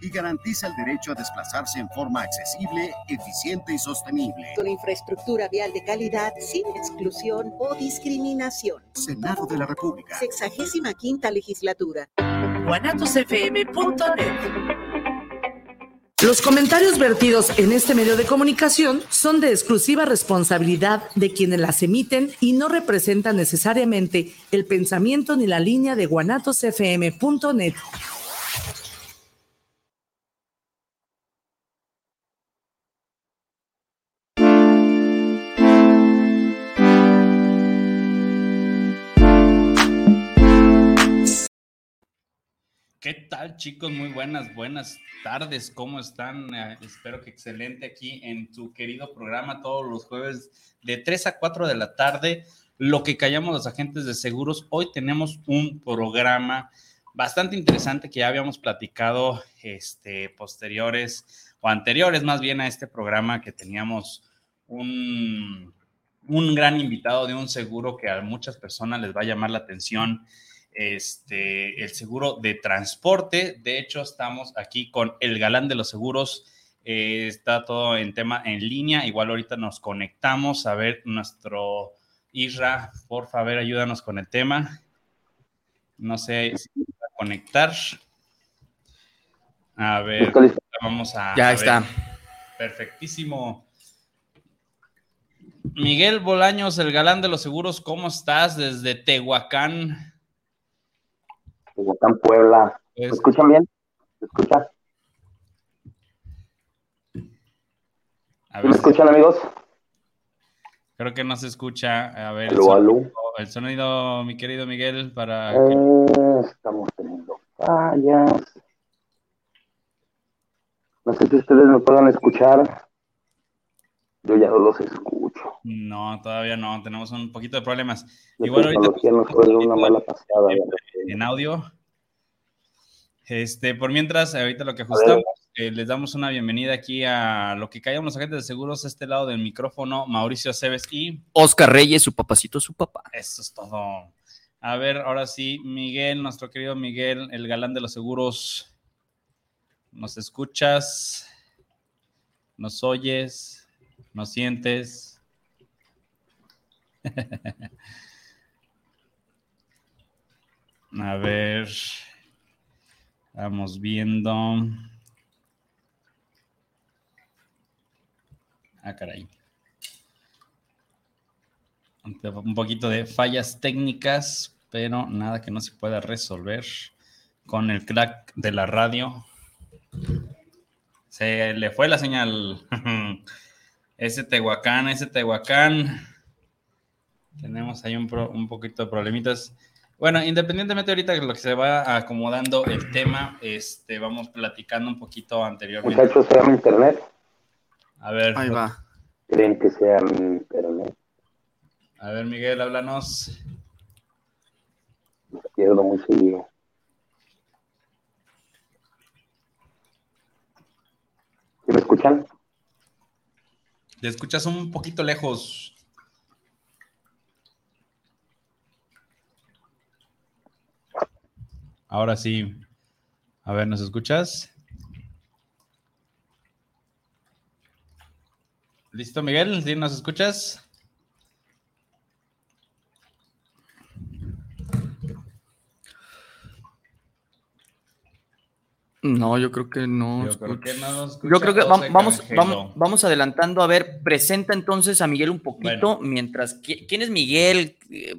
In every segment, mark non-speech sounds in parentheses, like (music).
y garantiza el derecho a desplazarse en forma accesible, eficiente y sostenible. Con infraestructura vial de calidad, sin exclusión o discriminación. Senado de la República. Sexagésima quinta legislatura. Los comentarios vertidos en este medio de comunicación son de exclusiva responsabilidad de quienes las emiten y no representan necesariamente el pensamiento ni la línea de guanatosfm.net. ¿Qué tal chicos? Muy buenas, buenas tardes. ¿Cómo están? Eh, espero que excelente aquí en tu querido programa todos los jueves de 3 a 4 de la tarde. Lo que callamos los agentes de seguros. Hoy tenemos un programa bastante interesante que ya habíamos platicado este, posteriores o anteriores más bien a este programa que teníamos un, un gran invitado de un seguro que a muchas personas les va a llamar la atención este, el seguro de transporte. De hecho, estamos aquí con el galán de los seguros. Eh, está todo en tema en línea. Igual ahorita nos conectamos a ver nuestro Isra. Por favor, ayúdanos con el tema. No sé si va a conectar. A ver, vamos a. Ya está. Perfectísimo. Miguel Bolaños, el galán de los seguros, ¿cómo estás desde Tehuacán? En Puebla. ¿Me escuchan bien? ¿Me escuchan? ¿Me escuchan, amigos? Creo que no se escucha. A ver, el, sonido, el sonido, mi querido Miguel, para. Eh, estamos teniendo fallas. No sé si ustedes me puedan escuchar. Yo ya no los escucho. No, todavía no. Tenemos un poquito de problemas. Igual ahorita. Nos una mala pasada, en audio. Este, por mientras, ahorita lo que ajustamos, eh, les damos una bienvenida aquí a lo que callamos los agentes de seguros, este lado del micrófono, Mauricio Aceves y Oscar Reyes, su papacito, su papá. Eso es todo. A ver, ahora sí, Miguel, nuestro querido Miguel, el galán de los seguros. ¿Nos escuchas? ¿Nos oyes? ¿Nos sientes? (laughs) A ver, vamos viendo. Ah, caray. Un poquito de fallas técnicas, pero nada que no se pueda resolver con el crack de la radio. Se le fue la señal. (laughs) ese Tehuacán, ese Tehuacán. Tenemos ahí un, un poquito de problemitas. Bueno, independientemente ahorita de lo que se va acomodando el tema, este, vamos platicando un poquito anteriormente. Muchachos, sea mi internet. A ver. Ahí va. ¿Creen que sea mi internet? A ver, Miguel, háblanos. Me pierdo muy seguido. ¿Me escuchan? Te escuchas un poquito lejos. Ahora sí. A ver, ¿nos escuchas? ¿Listo, Miguel? ¿Sí nos escuchas? No, yo creo que no. Yo creo que, no yo creo que vamos, vamos, vamos, adelantando. A ver, presenta entonces a Miguel un poquito, mientras. ¿Quién es Miguel? Eh,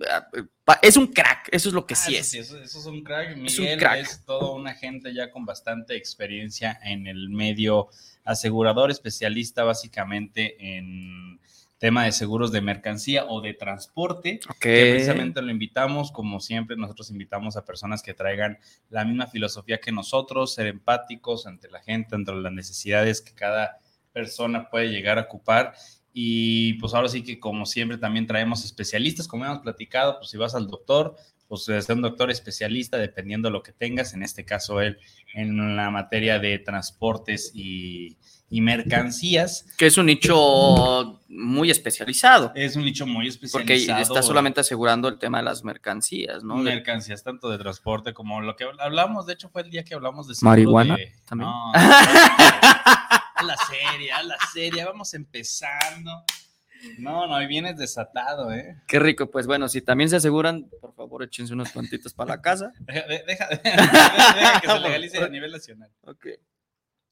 es un crack, eso es lo que ah, sí es. eso, es un crack. Miguel es, todo un agente ya con bastante experiencia en el medio asegurador, especialista básicamente en tema de seguros de mercancía o de transporte. Que precisamente lo invitamos, como siempre, nosotros invitamos a personas que traigan la misma filosofía que nosotros, ser empáticos ante la gente, ante las necesidades que cada persona puede llegar a ocupar y pues ahora sí que como siempre también traemos especialistas, como hemos platicado, pues si vas al doctor, pues ser un doctor especialista dependiendo de lo que tengas, en este caso él en la materia de transportes y, mercancías. Que es un nicho muy especializado. Es un nicho muy especializado. Porque está solamente asegurando el tema de las mercancías, ¿no? Mercancías, tanto de transporte como lo que hablamos, de hecho fue el día que hablamos de... Marihuana también. a la serie, a la serie, vamos empezando. No, no, hoy vienes desatado, ¿eh? Qué rico, pues bueno, si también se aseguran, por favor, échense unos cuantitos para la casa. (laughs) deja, deja, deja, que se legalice a nivel nacional. Ok.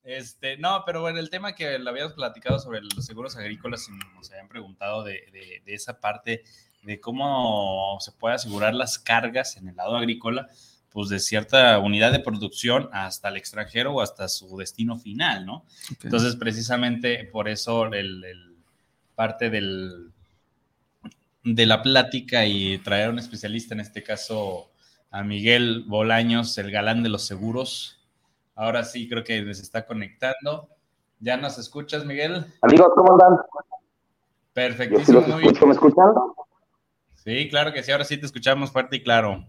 Este, no, pero bueno, el tema que le habíamos platicado sobre los seguros agrícolas, nos habían preguntado de, de, esa parte de cómo se puede asegurar las cargas en el lado agrícola, pues de cierta unidad de producción hasta el extranjero o hasta su destino final, ¿no? Entonces, precisamente por eso el parte del, de la plática y traer a un especialista, en este caso a Miguel Bolaños, el galán de los seguros. Ahora sí, creo que se está conectando. ¿Ya nos escuchas, Miguel? Amigos, ¿cómo andan? Perfectísimo. ¿Me escuchan? Sí, claro que sí, ahora sí te escuchamos fuerte y claro.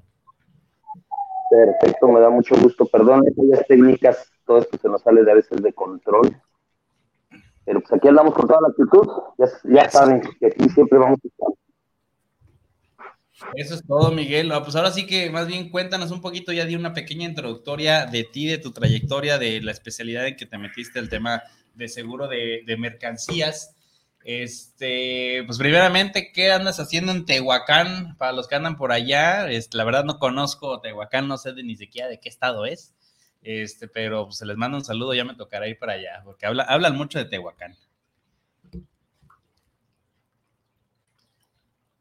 Perfecto, me da mucho gusto. Perdón, aquellas técnicas, todo esto se nos sale de a veces de control. Pero pues aquí andamos con toda la actitud, ya, saben que aquí siempre vamos a estar. Eso es todo, Miguel. Ah, pues ahora sí que más bien cuéntanos un poquito, ya di una pequeña introductoria de ti, de tu trayectoria, de la especialidad en que te metiste, el tema de seguro de, mercancías. Este, pues primeramente, ¿qué andas haciendo en Tehuacán? Para los que andan por allá, la verdad no conozco Tehuacán, no sé ni siquiera de qué estado es. Este, pero pues, se les manda un saludo, ya me tocará ir para allá, porque habla, hablan mucho de Tehuacán.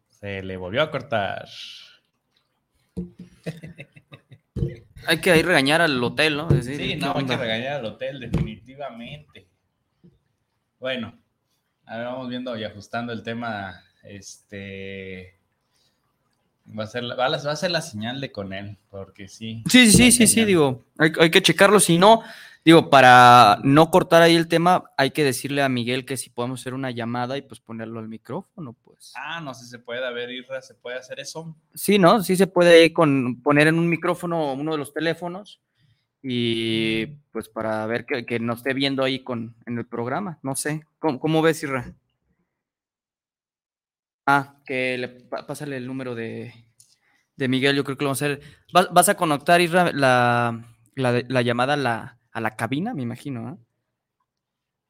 Se le volvió a cortar. (laughs) hay que ir regañar al hotel, ¿no? sí, no, hay que regañar al hotel, definitivamente. Bueno, a ver, vamos viendo y ajustando el tema. Este Va a, ser la, va, a ser la señal de con él, porque sí. Sí, sí, sí, sí, digo, hay, que checarlo. Si no, digo, para no cortar ahí el tema, hay que decirle a Miguel que si podemos hacer una llamada y pues ponerlo al micrófono, pues. Ah, no sé si se puede, a ver, Irra, ¿se puede hacer eso? Sí, ¿no? Sí se puede con, poner en un micrófono uno de los teléfonos y pues para ver que, que nos esté viendo ahí con, en el programa, no sé. ¿Cómo, cómo ves, Irra? Ah, que le pásale el número de, de, Miguel, yo creo que lo vamos a hacer. ¿Vas, a conectar la, la, llamada a la, a la, cabina, me imagino? ¿eh?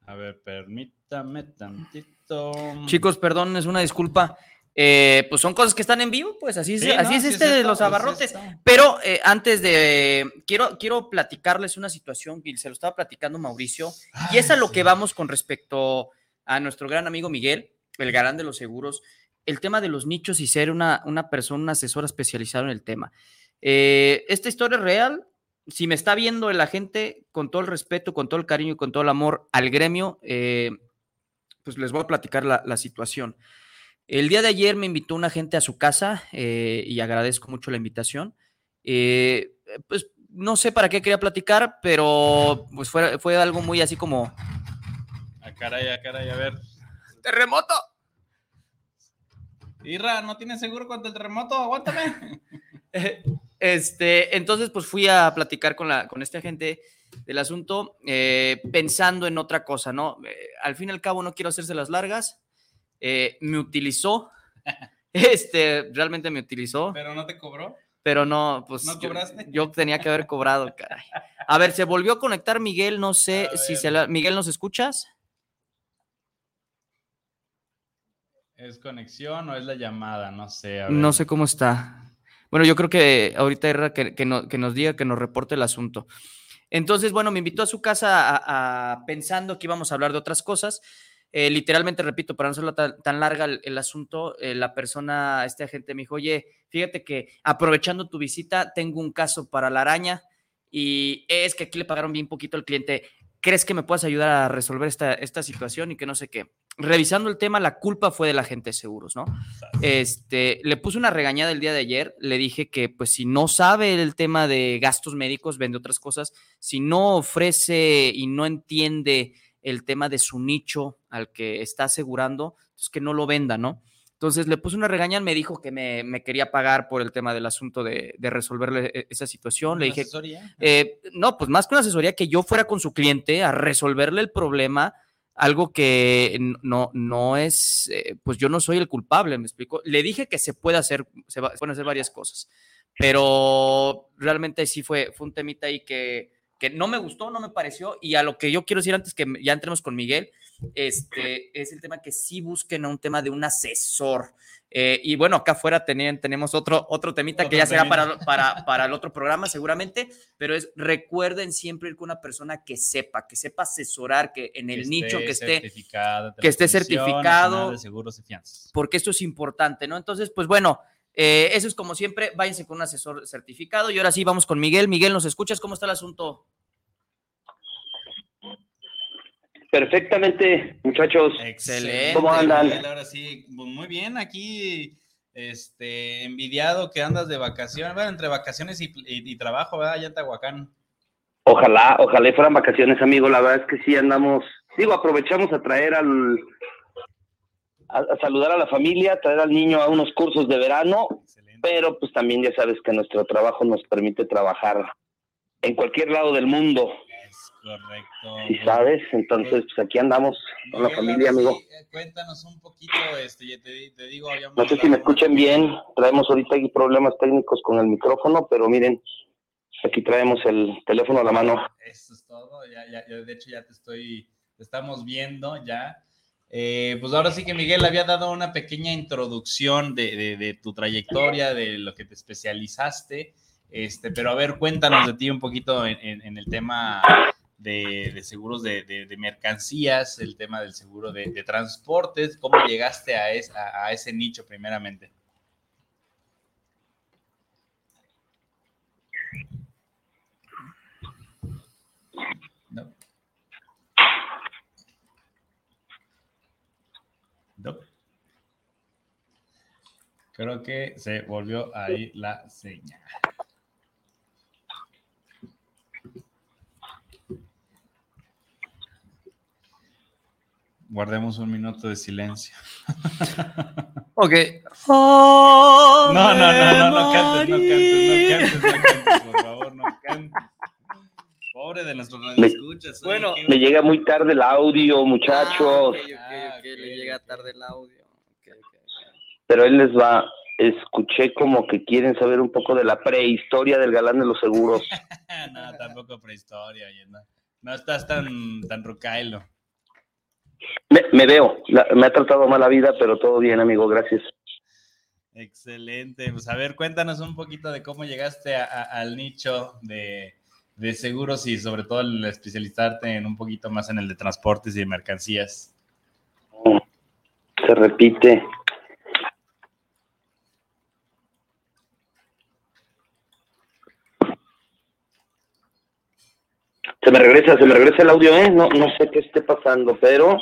A ver, permítame tantito. Chicos, perdón, es una disculpa. Eh, pues son cosas que están en vivo, pues así, es, así es este de los pues, abarrotes. Pero eh, antes de, quiero, quiero platicarles una situación que se lo estaba platicando Mauricio, y es a lo que vamos con respecto a nuestro gran amigo Miguel, el garán de los seguros el tema de los nichos y ser una, una persona, un asesor especializado en el tema. Eh, esta historia es real. Si me está viendo la gente, con todo el respeto, con todo el cariño y con todo el amor al gremio, eh, pues les voy a platicar la, situación. El día de ayer me invitó una gente a su casa eh, y agradezco mucho la invitación. pues no sé para qué quería platicar, pero pues fue, fue algo muy así como... A ah, caray, a ah, caray, a ver. Terremoto. Irra, ¿no tienes seguro contra el terremoto? Aguántame. (laughs) Este, entonces, pues fui a platicar con, la, con este agente del asunto, eh, pensando en otra cosa, ¿no? Eh, al fin y al cabo, no quiero hacerse las largas. Eh, me utilizó. (laughs) Este, realmente me utilizó. ¿Pero no te cobró? Pero no, pues. ¿No cobraste? Yo, tenía que haber cobrado, caray. A ver, se volvió a conectar Miguel, no sé si se la. Miguel, ¿nos escuchas? ¿Es conexión o es la llamada? No sé. No sé cómo está. Bueno, yo creo que ahorita era que, que, nos diga, que nos reporte el asunto. Entonces, bueno, me invitó a su casa a, pensando que íbamos a hablar de otras cosas. Eh, literalmente, repito, para no ser tan, larga el, asunto, eh, la persona, este agente me dijo, oye, fíjate que aprovechando tu visita, tengo un caso para la araña y es que aquí le pagaron bien poquito al cliente. ¿Crees que me puedas ayudar a resolver esta, esta situación y que no sé qué? revisando el tema, la culpa fue de la gente de seguros, ¿no? Este, le puse una regañada el día de ayer, le dije que pues si no sabe el tema de gastos médicos, vende otras cosas, si no ofrece y no entiende el tema de su nicho al que está asegurando, pues que no lo venda, ¿no? Entonces le puse una regaña, me dijo que me, quería pagar por el tema del asunto de, resolverle e, esa situación. Le dije, asesoría? Eh, no, pues más que una asesoría, que yo fuera con su cliente a resolverle el problema, algo que no, no es, eh, pues yo no soy el culpable, me explico. Le dije que se puede hacer, se, pueden hacer varias cosas, pero realmente sí fue, fue un temita ahí que, que no me gustó, no me pareció, y a lo que yo quiero decir antes que ya entremos con Miguel, este, es el tema que sí busquen un tema de un asesor. Eh, y bueno, acá afuera tenemos otro, otro temita que ya será para, para, para, el otro (laughs) programa seguramente, pero es recuerden siempre ir con una persona que sepa, que sepa asesorar, que en el nicho que esté que esté certificado, de seguros y fianzas. porque esto es importante, ¿no? Entonces, pues bueno, eh, eso es como siempre, váyanse con un asesor certificado y ahora sí vamos con Miguel. Miguel, ¿nos escuchas? ¿Cómo está el asunto? Perfectamente, muchachos. Excelente. ¿Cómo andan? Ahora sí, pues muy bien, aquí este, envidiado que andas de vacaciones, bueno, entre vacaciones y, trabajo, ¿verdad? Allá en Tahuacán. Ojalá, ojalá fueran vacaciones, amigo. La verdad es que sí andamos, digo, aprovechamos a traer al, a, saludar a la familia, traer al niño a unos cursos de verano, pero pues también ya sabes que nuestro trabajo nos permite trabajar en cualquier lado del mundo. Correcto. ¿Y sabes? Entonces, pues aquí andamos con la familia, amigo. Eh, cuéntanos un poquito, este, te, digo, No sé si me escuchen bien, traemos ahorita aquí problemas técnicos con el micrófono, pero miren, aquí traemos el teléfono a la mano. Eso es todo, ya, ya, de hecho ya te estoy, te estamos viendo ya. Eh, pues ahora sí que Miguel había dado una pequeña introducción de, de, tu trayectoria, de lo que te especializaste, este, pero a ver, cuéntanos de ti un poquito en, en el tema de, seguros de, mercancías, el tema del seguro de, transportes, ¿cómo llegaste a, a, ese nicho primeramente? Creo que se volvió ahí la señal. Guardemos un minuto de silencio. (laughs) ok. No, no, no, no, no cantes, no cantes, no cantes, no cantes, por favor, no cantes. Pobre de nuestros escuchas. Bueno, le llega muy tarde el audio, muchachos. Ah, okay, le llega tarde el audio. Pero él les va, escuché como que quieren saber un poco de la prehistoria del galán de los seguros. (laughs) no, tampoco prehistoria, no, no estás tan, tan rucailo. Me, veo, me ha tratado mala vida, pero todo bien, amigo, gracias. Excelente. Pues a ver, cuéntanos un poquito de cómo llegaste al nicho de, seguros y sobre todo el especializarte en un poquito más en el de transportes y de mercancías. Se repite. Se me regresa, se me regresa el audio, ¿eh? No, no sé qué esté pasando, pero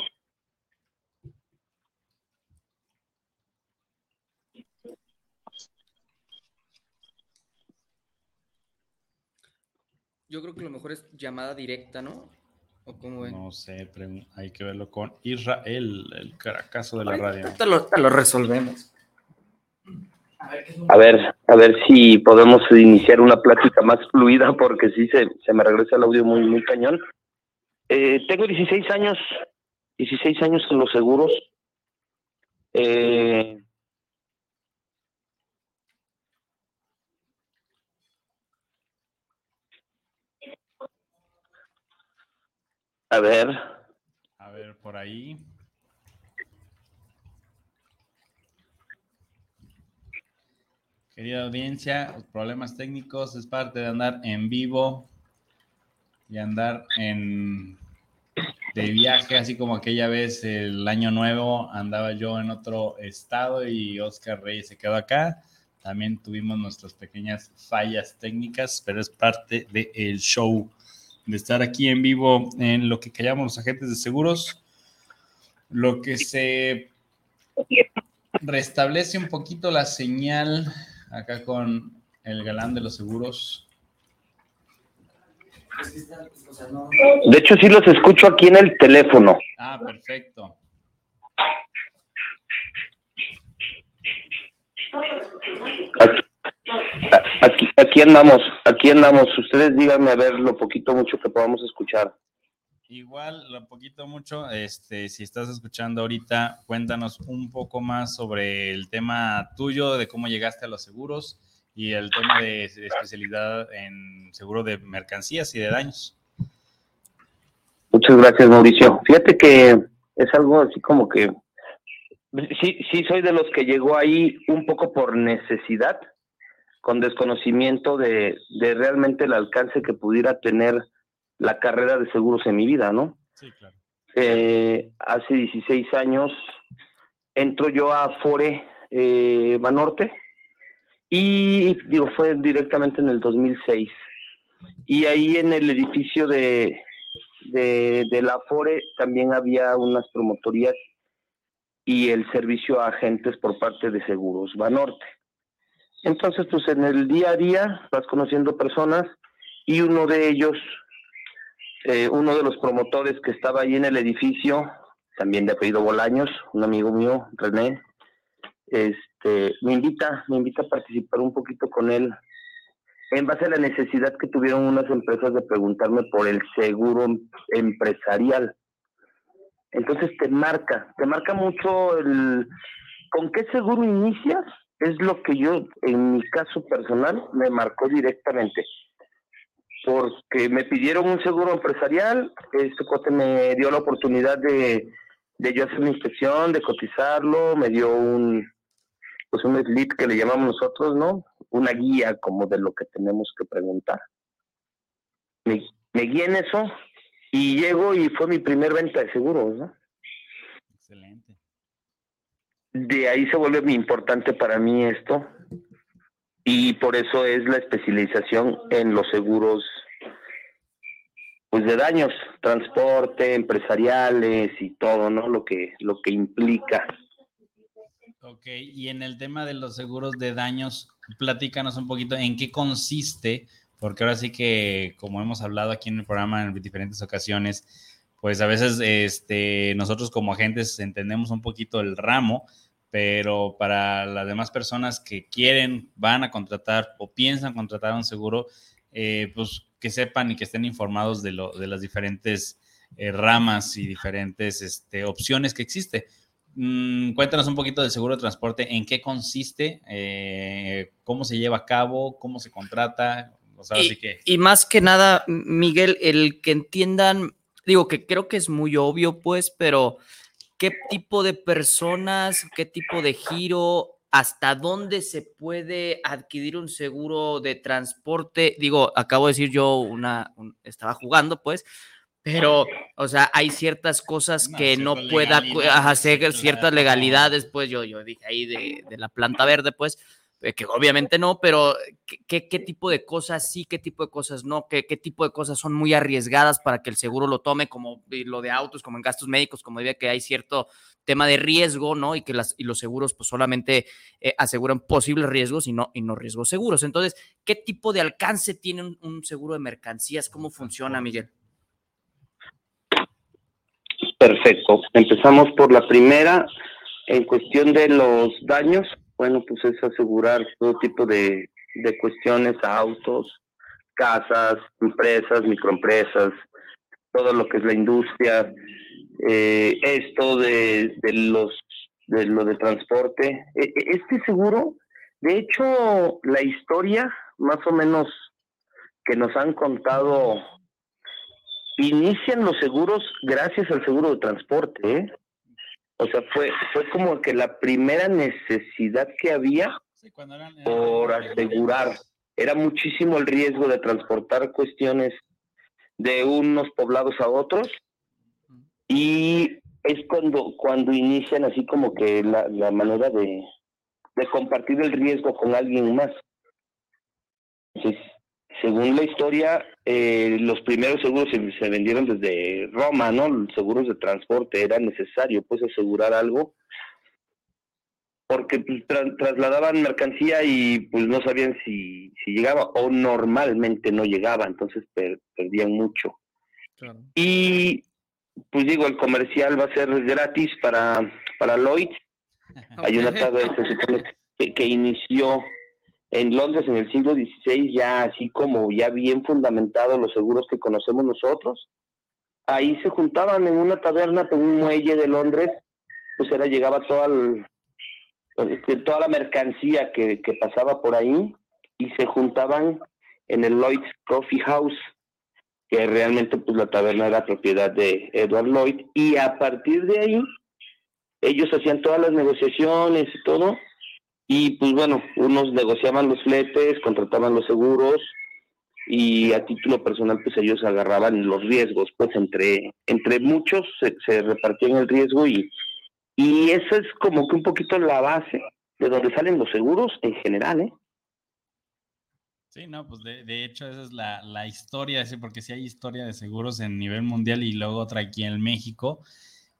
Yo creo que lo mejor es llamada directa, ¿no? ¿O cómo No sé, hay que verlo con Israel, el caracazo de la radio. Te lo, lo resolvemos. A ver, a ver si podemos iniciar una plática más fluida porque sí se, se me regresa el audio muy, muy cañón. Eh, tengo 16 años, 16 años en los seguros. Eh, A ver. A ver, por ahí. Querida audiencia, problemas técnicos es parte de andar en vivo y andar en de viaje, así como aquella vez el año nuevo andaba yo en otro estado y Oscar Reyes se quedó acá. También tuvimos nuestras pequeñas fallas técnicas, pero es parte del show de estar aquí en vivo en lo que callamos los agentes de seguros. Lo que se restablece un poquito la señal acá con el galán de los seguros. De hecho, sí los escucho aquí en el teléfono. Ah, perfecto. Aquí, aquí, andamos, aquí andamos. Ustedes díganme a ver lo poquito mucho que podamos escuchar. Igual, lo poquito mucho, este, si estás escuchando ahorita, cuéntanos un poco más sobre el tema tuyo, de cómo llegaste a los seguros y el tema de, especialidad en seguro de mercancías y de daños. Muchas gracias, Mauricio. Fíjate que es algo así como que sí, sí soy de los que llegó ahí un poco por necesidad, con desconocimiento de, de realmente el alcance que pudiera tener la carrera de seguros en mi vida, ¿no? Sí, claro. Eh, hace 16 años entro yo a Fore eh, Banorte y digo, fue directamente en el 2006. Y ahí en el edificio de, de, de la Fore también había unas promotorías y el servicio a agentes por parte de Seguros Banorte. Entonces, pues en el día a día vas conociendo personas y uno de ellos eh, uno de los promotores que estaba ahí en el edificio, también de apellido Bolaños, un amigo mío, René, este, me invita, me invita a participar un poquito con él en base a la necesidad que tuvieron unas empresas de preguntarme por el seguro empresarial. Entonces te marca, te marca mucho el con qué seguro inicias, es lo que yo, en mi caso personal, me marcó directamente porque me pidieron un seguro empresarial, este cuate me dio la oportunidad de, de yo hacer una inspección, de cotizarlo, me dio un pues un slip que le llamamos nosotros, ¿no? Una guía como de lo que tenemos que preguntar. Me, me guié en eso y llego y fue mi primer venta de seguros, ¿no? Excelente. De ahí se vuelve muy importante para mí esto, y por eso es la especialización en los seguros pues de daños, transporte, empresariales y todo, ¿no? Lo que lo que implica. Ok, y en el tema de los seguros de daños, platícanos un poquito en qué consiste, porque ahora sí que, como hemos hablado aquí en el programa en diferentes ocasiones, pues a veces este, nosotros como agentes entendemos un poquito el ramo, pero para las demás personas que quieren, van a contratar o piensan contratar un seguro, eh, pues que sepan y que estén informados de, lo, de las diferentes eh, ramas y diferentes este, opciones que existe. Mm, cuéntanos un poquito del seguro de transporte, en qué consiste, eh, cómo se lleva a cabo, cómo se contrata. y, que... y más que nada, Miguel, el que entiendan, digo que creo que es muy obvio, pues, pero qué tipo de personas, qué tipo de giro, hasta dónde se puede adquirir un seguro de transporte. Digo, acabo de decir yo una, estaba jugando, pues, pero, o sea, hay ciertas cosas que no pueda hacer ciertas legalidades, pues yo, yo dije ahí de, de la planta verde, pues, que obviamente no, pero ¿qué, tipo de cosas sí, qué tipo de cosas no, ¿Qué, qué tipo de cosas son muy arriesgadas para que el seguro lo tome, como lo de autos, como en gastos médicos, como diría que hay cierto tema de riesgo, ¿no? Y que las, y los seguros pues solamente eh, aseguran posibles riesgos y no, y no riesgos seguros. Entonces, ¿qué tipo de alcance tiene un, un seguro de mercancías? ¿Cómo funciona, Miguel? Perfecto. Empezamos por la primera. En cuestión de los daños, bueno, pues es asegurar todo tipo de, cuestiones a autos, casas, empresas, microempresas, todo lo que es la industria, eh, esto de, de los de lo de transporte. E, e, este seguro, de hecho, la historia más o menos que nos han contado inician los seguros gracias al seguro de transporte, ¿eh? O sea, fue, fue como que la primera necesidad que había por asegurar. Era muchísimo el riesgo de transportar cuestiones de unos poblados a otros y es cuando, cuando inician así como que la, la manera de, de compartir el riesgo con alguien más. Entonces, según la historia, eh, los primeros seguros se, vendieron desde Roma, ¿no? Los seguros de transporte, era necesario pues asegurar algo porque pues, trasladaban mercancía y pues no sabían si, si llegaba o normalmente no llegaba, entonces perdían mucho. Y pues digo, el comercial va a ser gratis para, para Lloyd. (laughs) Hay una tabla, que, inició en Londres en el siglo XVI, ya así como ya bien fundamentados los seguros que conocemos nosotros. Ahí se juntaban en una taberna, en un muelle de Londres, pues era llegaba toda, este, toda la mercancía que, que pasaba por ahí y se juntaban en el Lloyd's Coffee House, que realmente pues la taberna era propiedad de Edward Lloyd, y a partir de ahí ellos hacían todas las negociaciones y todo, y pues bueno, unos negociaban los fletes, contrataban los seguros, y a título personal pues ellos agarraban los riesgos, pues entre, entre muchos se, se repartían el riesgo y, y eso es como que un poquito la base de donde salen los seguros en general, ¿eh? Sí, no, pues de, hecho esa es la, la historia, porque sí hay historia de seguros en nivel mundial y luego otra aquí en México.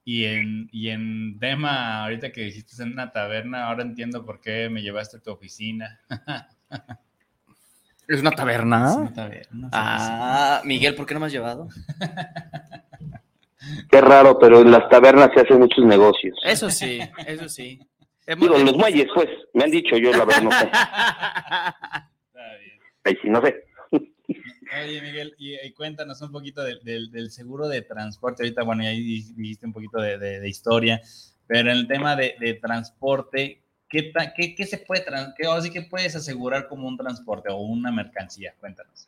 Y en, y en tema, ahorita que dijiste en una taberna, ahora entiendo por qué me llevaste a tu oficina. ¿Es una taberna? Es una taberna. Ah, Miguel, ¿por qué no me has llevado? (laughs) Qué raro, pero en las tabernas se hacen muchos negocios. Eso sí, eso sí. (laughs) Digo, en los muelles, pues, me han dicho, yo la verdad no sé. (laughs) ahí sí no sé. Cuéntanos un poquito del seguro de transporte. Ahorita, bueno, ahí dijiste un poquito de, historia, pero en el tema de, transporte, ¿qué, se puede, qué, que puedes asegurar como un transporte o una mercancía? Cuéntanos.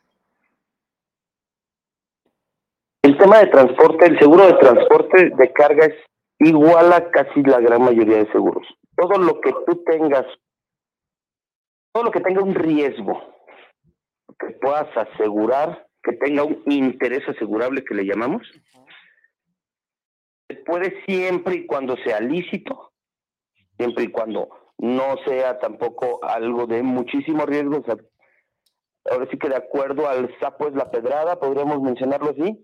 El tema de transporte, el seguro de transporte de carga es igual a casi la gran mayoría de seguros. Todo lo que tú tengas, todo lo que tenga un riesgo, que puedas asegurar, que tenga un interés asegurable que le llamamos, puede siempre y cuando sea lícito, siempre y cuando no sea tampoco algo de muchísimo riesgo. ahora sí que de acuerdo al sapo es la pedrada, podríamos mencionarlo así.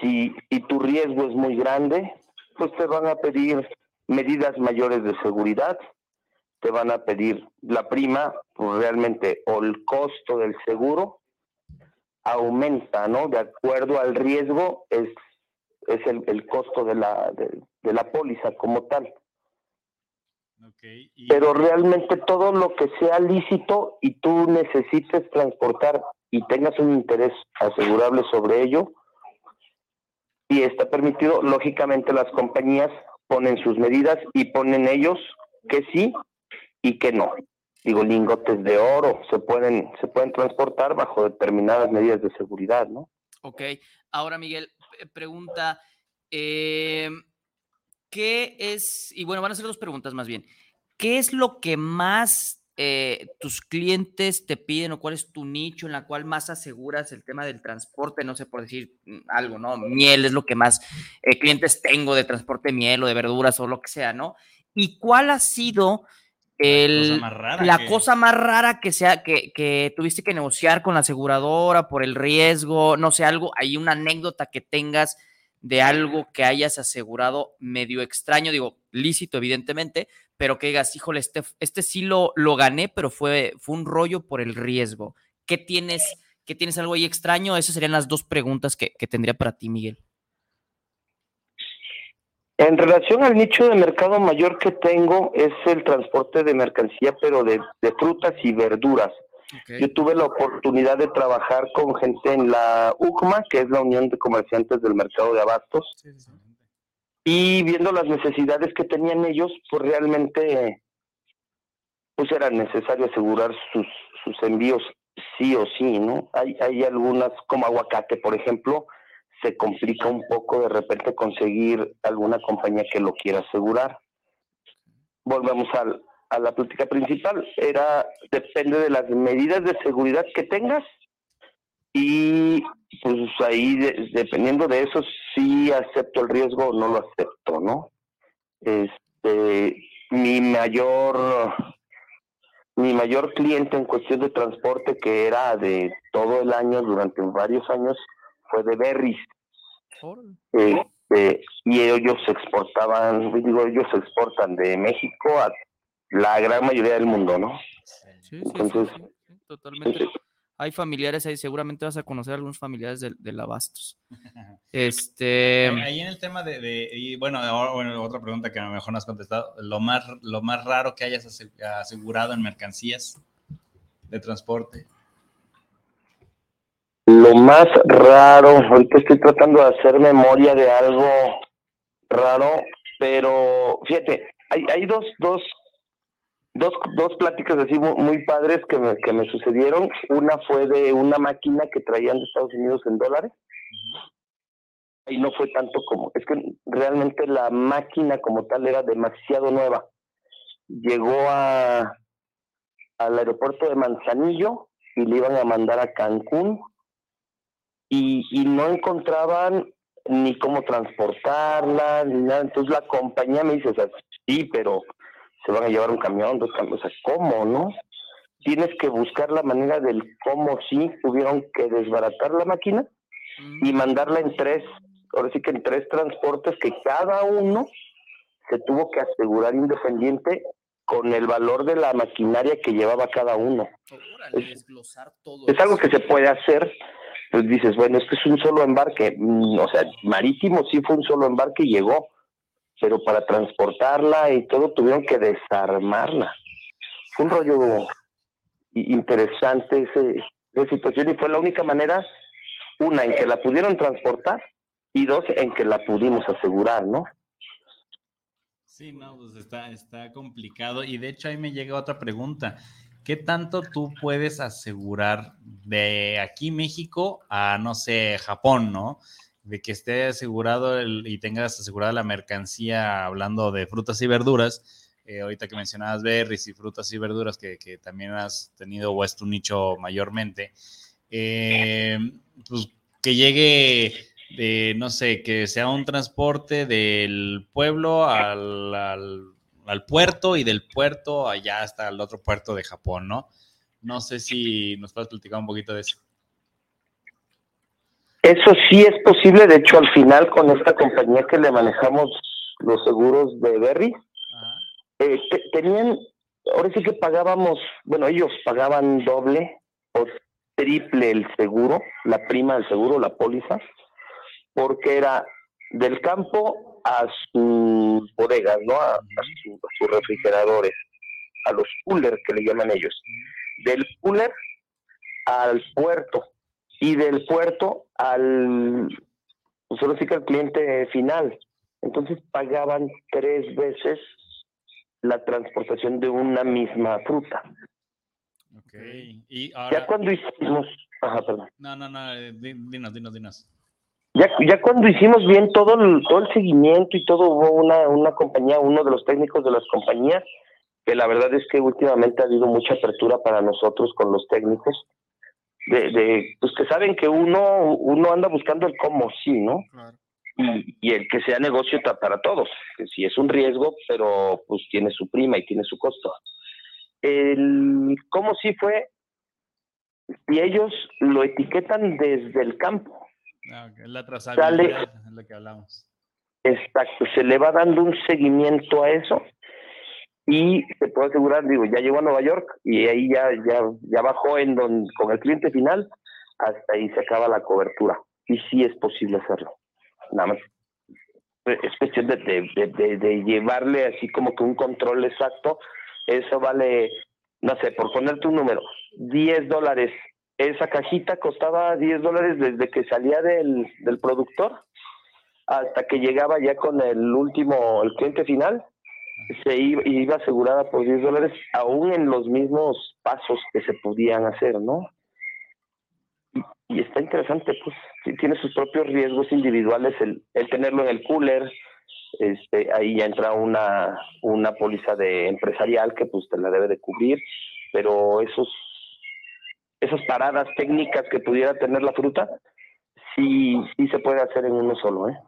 Si, si tu riesgo es muy grande, pues te van a pedir medidas mayores de seguridad, te van a pedir la prima, pues realmente, o el costo del seguro aumenta, ¿no? De acuerdo al riesgo, es, es el, el costo de la, de, la póliza como tal. Pero realmente todo lo que sea lícito y tú necesites transportar y tengas un interés asegurable sobre ello, y está permitido, lógicamente las compañías ponen sus medidas y ponen ellos que sí y que no. Digo, lingotes de oro se pueden, se pueden transportar bajo determinadas medidas de seguridad, ¿no? Ok. Ahora, Miguel, pregunta, em, ¿qué es, y bueno, van a ser dos preguntas más bien, ¿qué es lo que más eh, tus clientes te piden o cuál es tu nicho en la cual más aseguras el tema del transporte? No sé por decir mm, algo, ¿no? Miel es lo que más eh, clientes tengo de transporte miel o de verduras o lo que sea, ¿no? ¿Y cuál ha sido la, cosa más rara que sea que, que, tuviste que negociar con la aseguradora por el riesgo, no sé, algo, hay una anécdota que tengas de algo que hayas asegurado medio extraño, digo, lícito evidentemente, pero que digas, híjole, este, este sí lo, lo gané, pero fue, fue un rollo por el riesgo. ¿Qué tienes, qué tienes algo ahí extraño? Esas serían las dos preguntas que, que tendría para ti, Miguel. En relación al nicho de mercado mayor que tengo es el transporte de mercancía, pero de, frutas y verduras. Yo tuve la oportunidad de trabajar con gente en la UCMA, que es la Unión de Comerciantes del Mercado de Abastos, y viendo las necesidades que tenían ellos, pues realmente pues era necesario asegurar sus, sus envíos sí o sí, ¿no? Hay, hay algunas, como aguacate, por ejemplo, se complica un poco de repente conseguir alguna compañía que lo quiera asegurar. Volvemos al, a la plática principal, era depende de las medidas de seguridad que tengas y pues ahí dependiendo de eso si acepto el riesgo o no lo acepto, ¿no? Este, mi mayor mi mayor cliente en cuestión de transporte que era de todo el año durante varios años fue de berries. Este, y ellos exportaban, digo, ellos exportan de México a la gran mayoría del mundo, ¿no? Sí, Entonces, totalmente. hay familiares ahí, seguramente vas a conocer a algunos familiares del, del Abastos. (laughs) Este. Ahí en el tema de, y bueno, otra pregunta que a lo mejor no has contestado, lo más, lo más raro que hayas asegurado en mercancías de transporte. Lo más raro, ahorita estoy tratando de hacer memoria de algo raro, pero fíjate, hay, hay dos, dos dos, dos pláticas así muy, padres que me, que me sucedieron. Una fue de una máquina que traían de Estados Unidos en dólares. Y no fue tanto como, es que realmente la máquina como tal era demasiado nueva. Llegó a al aeropuerto de Manzanillo y le iban a mandar a Cancún y, y no encontraban ni cómo transportarla, ni nada. Entonces la compañía me dice, o sea, sí, pero se van a llevar un camión, dos camiones, o sea, ¿cómo, no? Tienes que buscar la manera del cómo sí tuvieron que desbaratar la máquina y mm. mandarla en tres, ahora sí que en tres transportes que cada uno se tuvo que asegurar independiente con el valor de la maquinaria que llevaba cada uno. es, algo que se puede hacer, pues dices, bueno, esto es un solo embarque, mm, o sea, marítimo sí fue un solo embarque y llegó, pero para transportarla y todo tuvieron que desarmarla. Fue un rollo interesante ese, esa situación y fue la única manera, una, en que la pudieron transportar y dos, en que la pudimos asegurar, ¿no? Sí, no, pues está, está complicado y de hecho ahí me llega otra pregunta. ¿Qué tanto tú puedes asegurar de aquí México a, no sé, Japón, ¿no? de que esté asegurado y tengas asegurada la mercancía, hablando de frutas y verduras, eh, ahorita que mencionabas berries y frutas y verduras, que, también has tenido o es tu nicho mayormente, eh, pues que llegue, de, no sé, que sea un transporte del pueblo al puerto y del puerto allá hasta el otro puerto de Japón, ¿no? No sé si nos puedes platicar un poquito de eso. Eso sí es posible, de hecho al final con esta compañía que le manejamos los seguros de Berry, eh, tenían, ahora sí que pagábamos, bueno, ellos pagaban doble o triple el seguro, la prima del seguro, la póliza, porque era del campo a sus bodegas, ¿no? A, sus refrigeradores, a los coolers que le llaman ellos. Del cooler al puerto y del puerto al, pues sí que al cliente final. Entonces pagaban tres veces la transportación de una misma fruta. Ok. Y ahora... Ya cuando hicimos... Ajá, perdón. No, no, no, eh, dinos, dinos, dinos. Ya, ya cuando hicimos bien todo el, todo el seguimiento y todo, hubo una, una compañía, uno de los técnicos de las compañías, que la verdad es que últimamente ha habido mucha apertura para nosotros con los técnicos, de, pues que saben que uno, uno anda buscando el cómo sí, ¿no? Y, el que sea negocio para todos, que sí es un riesgo, pero pues tiene su prima y tiene su costo. El cómo sí fue, y ellos lo etiquetan desde el campo. Ah, la trazabilidad es lo que hablamos. Exacto, se le va dando un seguimiento a eso y se puede asegurar, digo, ya llegó a Nueva York y ahí ya, ya, ya bajó en don, con el cliente final, hasta ahí se acaba la cobertura. Y sí es posible hacerlo. Nada más. Es cuestión de, de, de, llevarle así como que un control exacto. Eso vale, no sé, por ponerte un número, 10 dólares. Esa cajita costaba 10 dólares desde que salía del, del productor hasta que llegaba ya con el último, el cliente final se iba, asegurada por 10 dólares, aún en los mismos pasos que se podían hacer, ¿no? Y, está interesante, pues, tiene sus propios riesgos individuales el, el tenerlo en el cooler, este, ahí ya entra una, una póliza de empresarial que pues te la debe de cubrir, pero esos esas paradas técnicas que pudiera tener la fruta, sí, sí se puede hacer en uno solo, ¿eh?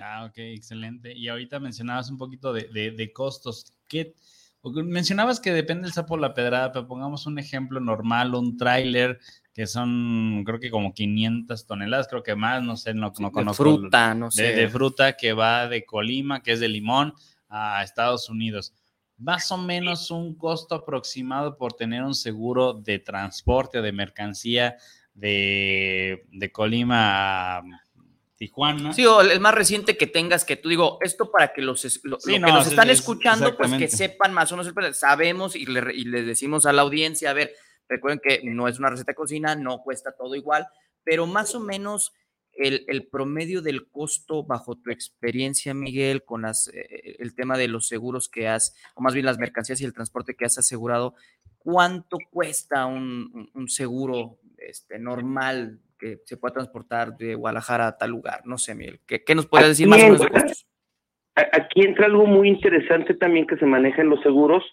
Ah, ok, excelente. Y ahorita mencionabas un poquito de, de, costos. ¿Qué, mencionabas que depende el sapo la pedrada, pero pongamos un ejemplo normal, un tráiler que son, creo que como 500 toneladas, creo que más, no sé, no, no conozco. De fruta, no sé. De, fruta que va de Colima, que es de limón, a Estados Unidos. Más o menos un costo aproximado por tener un seguro de transporte o de mercancía de, Colima a Tijuana. Sí, o el más reciente que tengas que tú digo, esto para que los, que nos están escuchando, pues que sepan más o menos, sabemos y, le, y les decimos a la audiencia, a ver, recuerden que no es una receta de cocina, no cuesta todo igual, pero más o menos el, promedio del costo bajo tu experiencia, Miguel, con las, eh, el tema de los seguros que has, o más bien las mercancías y el transporte que has asegurado, ¿cuánto cuesta un, seguro este, normal que se pueda transportar de Guadalajara a tal lugar? No sé, Miguel, ¿qué, nos puedes decir más o menos de costos? Aquí entra algo muy interesante también que se maneja en los seguros,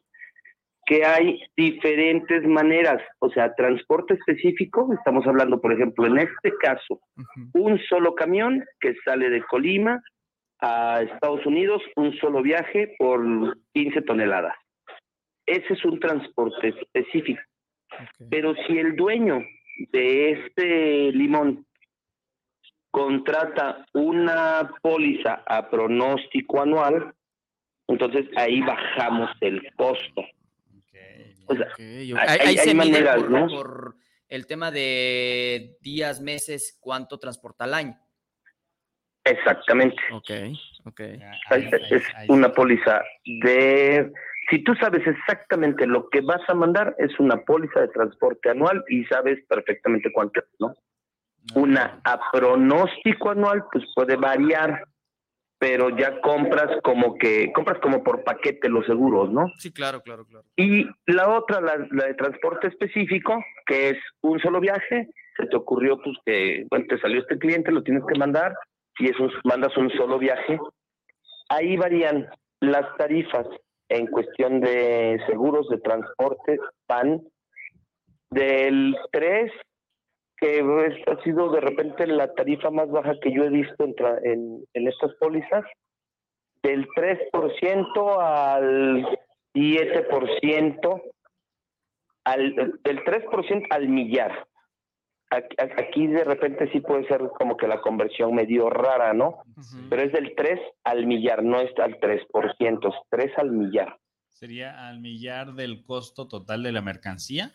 que hay diferentes maneras, o sea, transporte específico, estamos hablando, por ejemplo, en este caso, un solo camión que sale de Colima a Estados Unidos, un solo viaje por 15 toneladas. Ese es un transporte específico. Pero si el dueño de este limón contrata una póliza a pronóstico anual, entonces ahí bajamos el costo hay, se por, el tema de días, meses, cuánto transporta al año. Exactamente. Ok, ok. Es, una póliza de... Si tú sabes exactamente lo que vas a mandar, es una póliza de transporte anual y sabes perfectamente cuánto es, ¿no? Una a pronóstico anual, pues puede variar pero ya compras como que, compras como por paquete los seguros, ¿no? Sí, claro, claro, claro. Y la otra, la, de transporte específico, que es un solo viaje, se te ocurrió pues que, bueno, te salió este cliente, lo tienes que mandar, y eso mandas un solo viaje. Ahí varían las tarifas en cuestión de seguros de transporte, van del 3 que ha sido de repente la tarifa más baja que yo he visto en, en, estas pólizas, del 3% al 7%, al, del 3% al millar. Aquí de repente sí puede ser como que la conversión medio rara, ¿no? Pero es del 3 al millar, no es al 3%, es 3 al millar. ¿Sería al millar del costo total de la mercancía?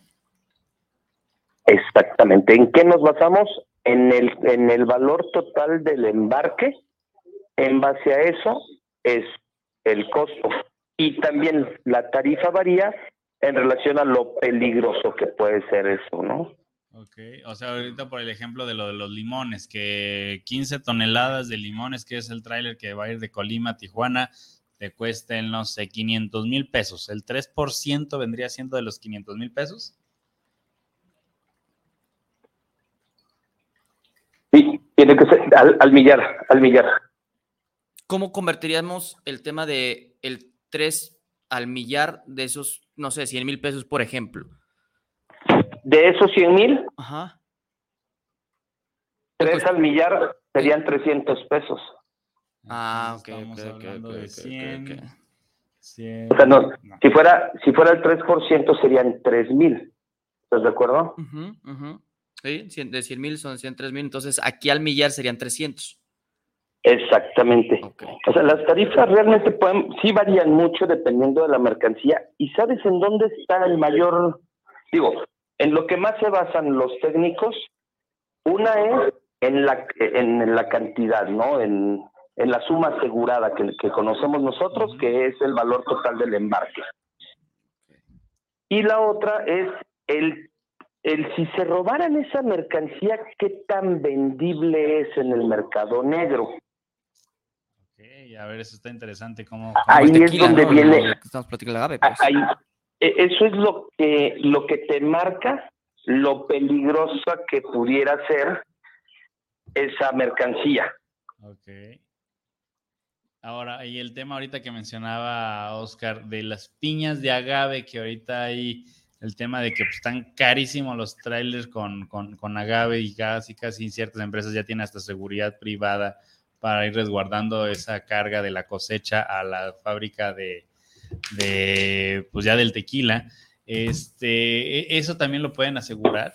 Exactamente. ¿En qué nos basamos? En el, en el valor total del embarque. En base a eso es el costo. Y también la tarifa varía en relación a lo peligroso que puede ser eso, ¿no? Ok, o sea, ahorita por el ejemplo de lo de los limones, que 15 toneladas de limones, que es el tráiler que va a ir de Colima a Tijuana, te cuesten, no sé, 500 mil pesos. ¿El 3% vendría siendo de los 500 mil pesos? Sí, tiene que ser al, millar, al millar. ¿Cómo convertiríamos el tema de el 3 al millar de esos, no sé, 100 mil pesos, por ejemplo? De esos 100 mil, Ajá. 3 al millar serían 300 pesos. Ah, ok. Estamos hablando de 100. O sea, no, Si, fuera, si fuera el 3% serían 3 mil. ¿Estás de acuerdo? Ajá, ajá. Sí, de 100 mil son 103 mil, entonces aquí al millar serían 300. Exactamente. O sea, las tarifas realmente pueden, sí varían mucho dependiendo de la mercancía. ¿Y sabes en dónde está el mayor? Digo, en lo que más se basan los técnicos, una es en la, en la cantidad, ¿no? En, en la suma asegurada que, que conocemos nosotros, que es el valor total del embarque. Y la otra es el el si se robaran esa mercancía, ¿qué tan vendible es en el mercado negro? Ok, a ver, eso está interesante. ¿Cómo, ahí es donde viene. Estamos platicando la pues. ahí, e, eso es lo que, lo que te marca lo peligrosa que pudiera ser esa mercancía. Ok. Ahora, y el tema ahorita que mencionaba Oscar de las piñas de agave que ahorita hay el tema de que pues, están carísimos los trailers con, con, agave y casi, casi ciertas empresas ya tienen hasta seguridad privada para ir resguardando esa carga de la cosecha a la fábrica de, de pues ya del tequila. Este, e, ¿Eso también lo pueden asegurar?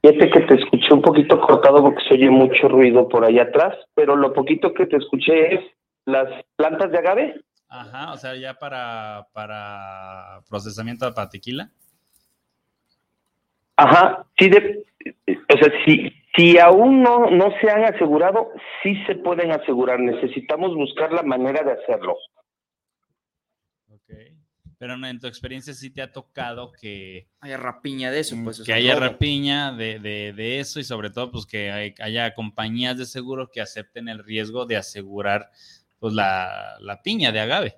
Fíjate que te escuché un poquito cortado porque se oye mucho ruido por ahí atrás, pero lo poquito que te escuché es las plantas de agave. Ajá, o sea, ya para, para procesamiento para tequila. Ajá, sí, de, o sea, si, si aún no, no se han asegurado, sí se pueden asegurar. Necesitamos buscar la manera de hacerlo. Ok. Pero en tu experiencia sí te ha tocado que... Haya rapiña de eso, pues. Que haya rapiña de, de, de, eso y sobre todo pues que haya compañías de seguro que acepten el riesgo de asegurar pues la, la piña de agave.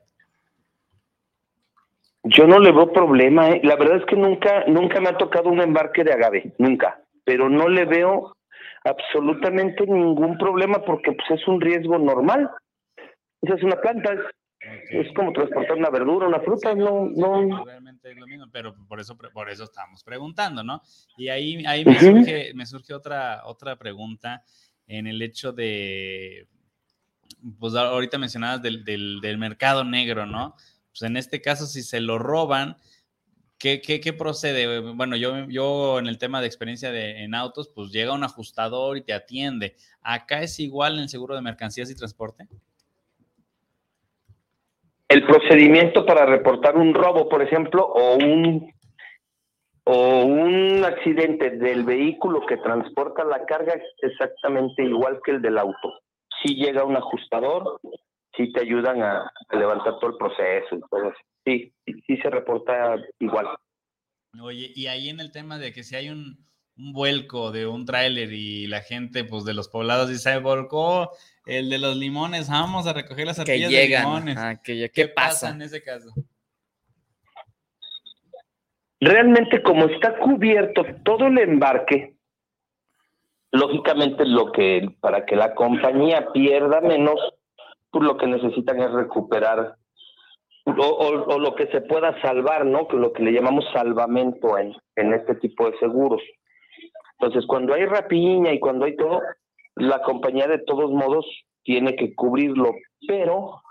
Yo no le veo problema, ¿eh? la verdad es que nunca, nunca me ha tocado un embarque de agave, nunca, pero no le veo absolutamente ningún problema porque pues es un riesgo normal. Esa es una planta, es, como transportar una verdura, una fruta, no, no. Realmente es lo mismo, pero por eso, por eso estamos preguntando, ¿no? Y ahí, ahí me, surge, me surge otra, otra pregunta en el hecho de, pues ahorita mencionabas del, del, mercado negro, ¿no? Pues en este caso, si se lo roban, ¿qué, qué, procede? Bueno, yo, yo en el tema de experiencia de, en autos, pues llega un ajustador y te atiende. ¿Acá es igual en seguro de mercancías y transporte? El procedimiento para reportar un robo, por ejemplo, o un o un accidente del vehículo que transporta la carga es exactamente igual que el del auto sí llega un ajustador, sí te ayudan a, levantar todo el proceso eso. Sí, sí, se reporta igual. Oye, y ahí en el tema de que si hay un, un vuelco de un tráiler y la gente pues de los poblados dice, se volcó el de los limones, vamos a recoger las artillas de limones. Ah, que, ¿Qué, pasa en ese caso? Realmente como está cubierto todo el embarque, lógicamente lo que para que la compañía pierda menos, pues lo que necesitan es recuperar o, lo que se pueda salvar, ¿no? Que lo que le llamamos salvamento en, en este tipo de seguros. Entonces, cuando hay rapiña y cuando hay todo, la compañía de todos modos tiene que cubrirlo, pero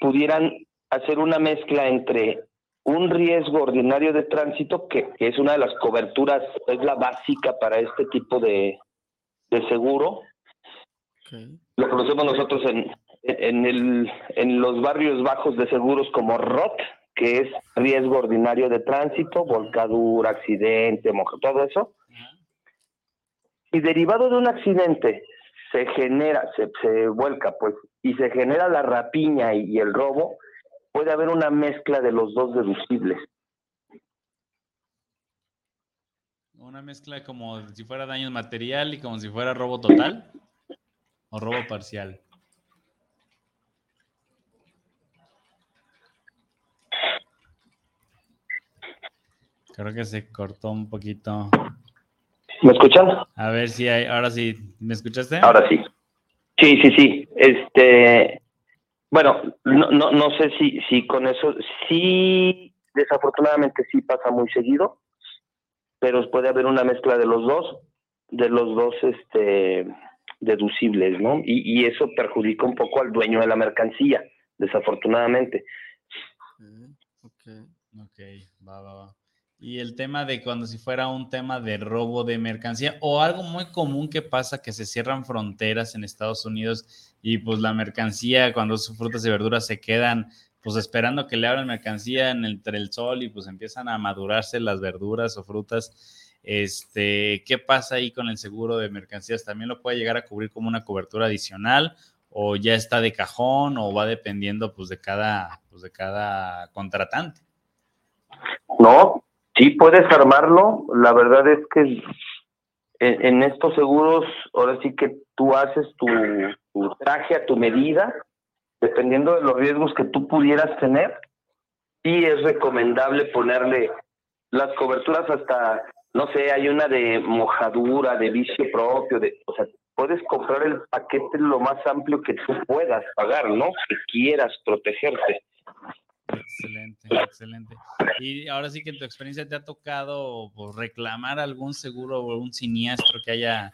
pudieran hacer una mezcla entre un riesgo ordinario de tránsito, que, es una de las coberturas, es la básica para este tipo de, seguro. Lo conocemos nosotros en, en, el, en los barrios bajos de seguros como ROT, que es riesgo ordinario de tránsito, volcadura, accidente, moja, todo eso. Y derivado de un accidente se genera, se, se vuelca, pues, y se genera la rapiña y el robo, puede haber una mezcla de los dos deducibles. Una mezcla como si fuera daño material y como si fuera robo total o robo parcial. Creo que se cortó un poquito. ¿Me escuchan? A ver si hay, ahora sí, ¿me escuchaste? Ahora sí. Sí, sí, sí. Este, bueno, no, no, no sé si, si con eso, sí, desafortunadamente sí pasa muy seguido, pero puede haber una mezcla de los dos, de los dos este, deducibles, ¿no? Y, y eso perjudica un poco al dueño de la mercancía, desafortunadamente. Ok, ok, va, va, va. Y el tema de cuando si fuera un tema de robo de mercancía o algo muy común que pasa que se cierran fronteras en Estados Unidos y pues la mercancía cuando sus frutas y verduras se quedan pues esperando que le abran mercancía en entre el sol y pues empiezan a madurarse las verduras o frutas. Este, ¿qué pasa ahí con el seguro de mercancías? ¿También lo puede llegar a cubrir como una cobertura adicional o ya está de cajón o va dependiendo pues de cada pues de cada contratante? No, Sí, puedes armarlo. La verdad es que en, estos seguros, ahora sí que tú haces tu, traje a tu medida, dependiendo de los riesgos que tú pudieras tener. Sí es recomendable ponerle las coberturas hasta, no sé, hay una de mojadura, de vicio propio, de, o sea, puedes comprar el paquete lo más amplio que tú puedas pagar, ¿no? Que quieras protegerte. Excelente, excelente. Y ahora sí que en tu experiencia te ha tocado pues, reclamar algún seguro o algún siniestro que, haya,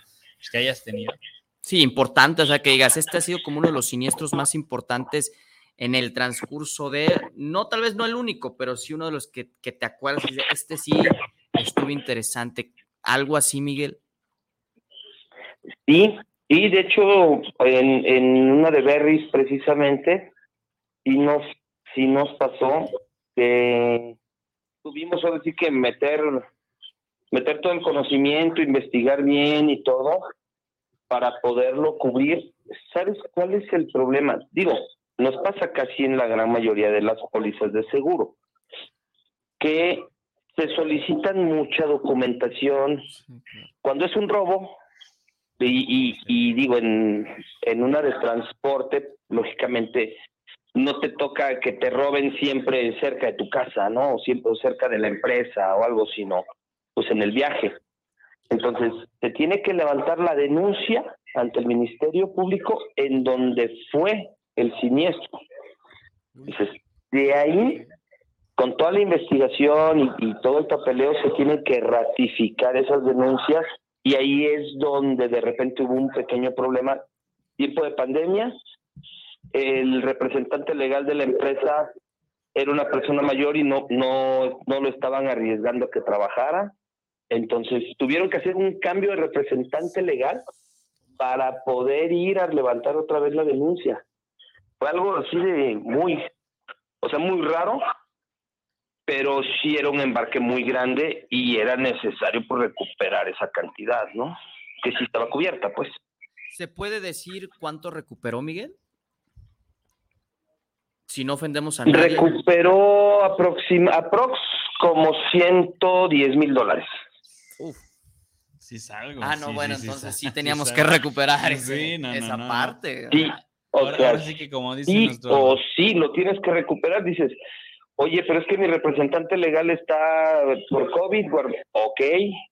que hayas tenido. Sí, importante, o sea, que digas, este ha sido como uno de los siniestros más importantes en el transcurso de, no tal vez no el único, pero sí uno de los que, que te acuerdas, este sí estuvo interesante. ¿Algo así, Miguel? Sí, Y de hecho, en, en una de Berries precisamente, y nos, sí nos pasó que tuvimos ahora sí que meter, meter todo el conocimiento, investigar bien y todo, para poderlo cubrir. ¿Sabes cuál es el problema? Digo, nos pasa casi en la gran mayoría de las pólizas de seguro, que se solicitan mucha documentación. Cuando es un robo, y, y, digo, en, en una de transporte, lógicamente, no te toca que te roben siempre cerca de tu casa, ¿no? O siempre cerca de la empresa o algo, sino pues en el viaje. Entonces, se tiene que levantar la denuncia ante el Ministerio Público en donde fue el siniestro. Entonces, de ahí con toda la investigación y, todo el papeleo se tienen que ratificar esas denuncias y ahí es donde de repente hubo un pequeño problema. Tiempo de pandemia, el representante legal de la empresa era una persona mayor y no, no, no lo estaban arriesgando a que trabajara. Entonces tuvieron que hacer un cambio de representante legal para poder ir a levantar otra vez la denuncia. Fue algo así de muy, o sea, muy raro, pero sí era un embarque muy grande y era necesario por pues, recuperar esa cantidad, ¿no? Que sí estaba cubierta, pues. ¿Se puede decir cuánto recuperó Miguel? Si no ofendemos a nadie. Recuperó aproxima, aprox como 110 mil dólares. Uf. Sí, salgo. Ah, no, bueno, entonces sí, teníamos que recuperar esa parte. Sí, o sea, sí que como dice o sí, lo tienes que recuperar, dices, Oye, pero es que mi representante legal está por COVID, ok,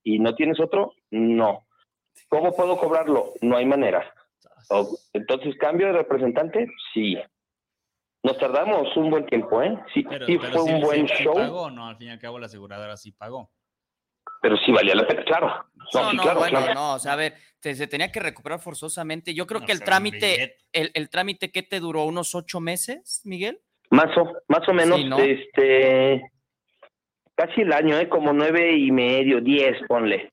¿y no tienes otro? No. ¿Cómo puedo cobrarlo? No hay manera. Entonces, ¿cambio de representante? Sí. Nos tardamos un buen tiempo, ¿eh? Sí, sí fue un buen show. pagó no? Al fin y al cabo la aseguradora sí pagó. Pero sí valía la pena, claro. No, no, bueno, no, o sea, a ver, se, tenía que recuperar forzosamente. Yo creo que el trámite, el, el trámite, ¿qué te duró? ¿Unos ocho meses, Miguel? Más o, más o menos, este, casi el año, ¿eh? como nueve y medio, diez, ponle.